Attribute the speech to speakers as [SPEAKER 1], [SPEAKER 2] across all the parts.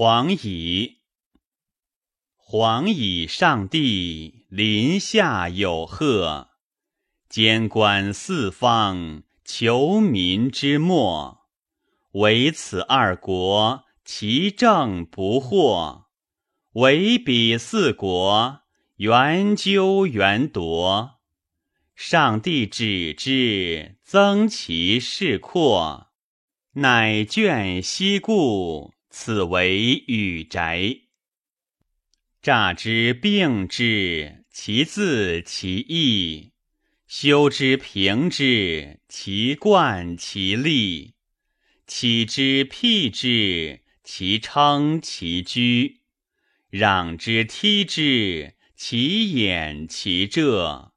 [SPEAKER 1] 黄乙，黄乙上帝，临下有贺，监观四方，求民之末。唯此二国，其政不惑；唯彼四国，圆究圆夺。上帝止之，增其势阔，乃眷西顾。此为宇宅。诈之病之，其自其义；修之平之，其贯其利；起之辟之，其称其居；攘之梯之，其掩其遮。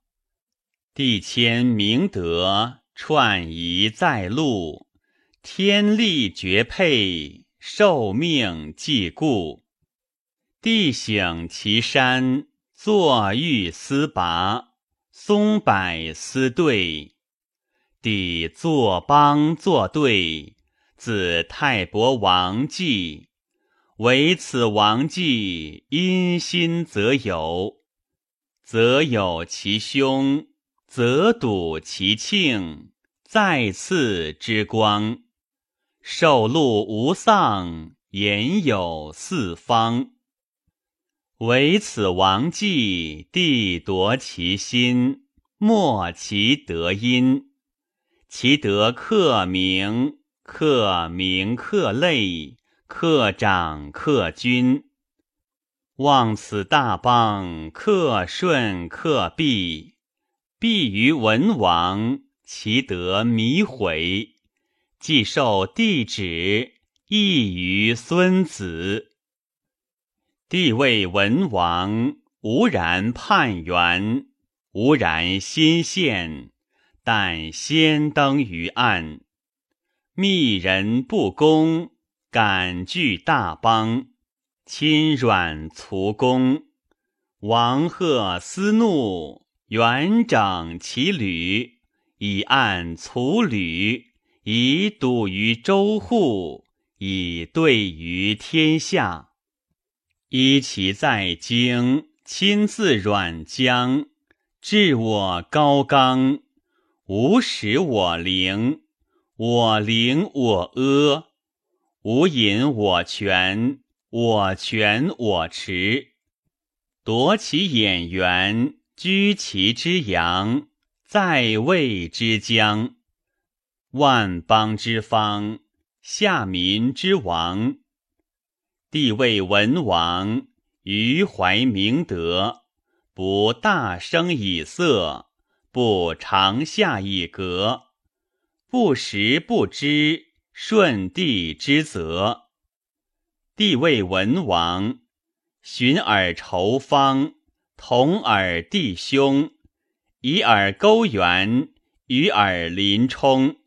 [SPEAKER 1] 地谦明德，串仪在路，天力绝配。受命既固，地省其山，坐玉思拔，松柏思对，地坐邦作对，自太伯王纪，唯此王纪，因心则有，则有其兄，则睹其庆，再次之光。受禄无丧，言有四方。唯此王纪，帝夺其心，莫其德音。其德克明，克明克类，克长克君。望此大邦，克顺克弼，弼于文王，其德弥回。既受帝旨，亦于孙子。帝谓文王：吾然叛元，吾然心献，但先登于岸。密人不公，敢拒大邦，亲软卒公。王贺思怒，元整其旅，以按卒旅。以笃于周户，以对于天下。依其在京，亲自软江，治我高冈。无使我陵，我陵我阿。无引我权，我权我持。夺其眼缘，居其之阳，在位之疆。万邦之方，下民之王。帝位文王，余怀明德，不大声以色，不长下以革，不时不知，顺帝之责。帝位文王，寻尔仇方，同尔弟兄，以尔勾圆，与尔临冲。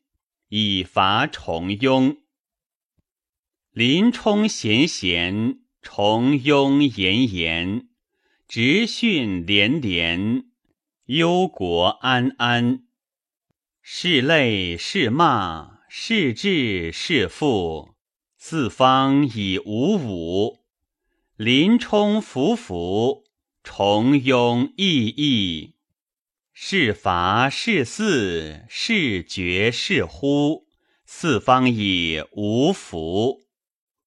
[SPEAKER 1] 以伐重庸，林冲贤贤，重庸严严，直训连连，忧国安安。是泪是骂，是智是富，四方以无五。林冲服服，重庸义义。是伐是肆，是决是乎？四方以无福。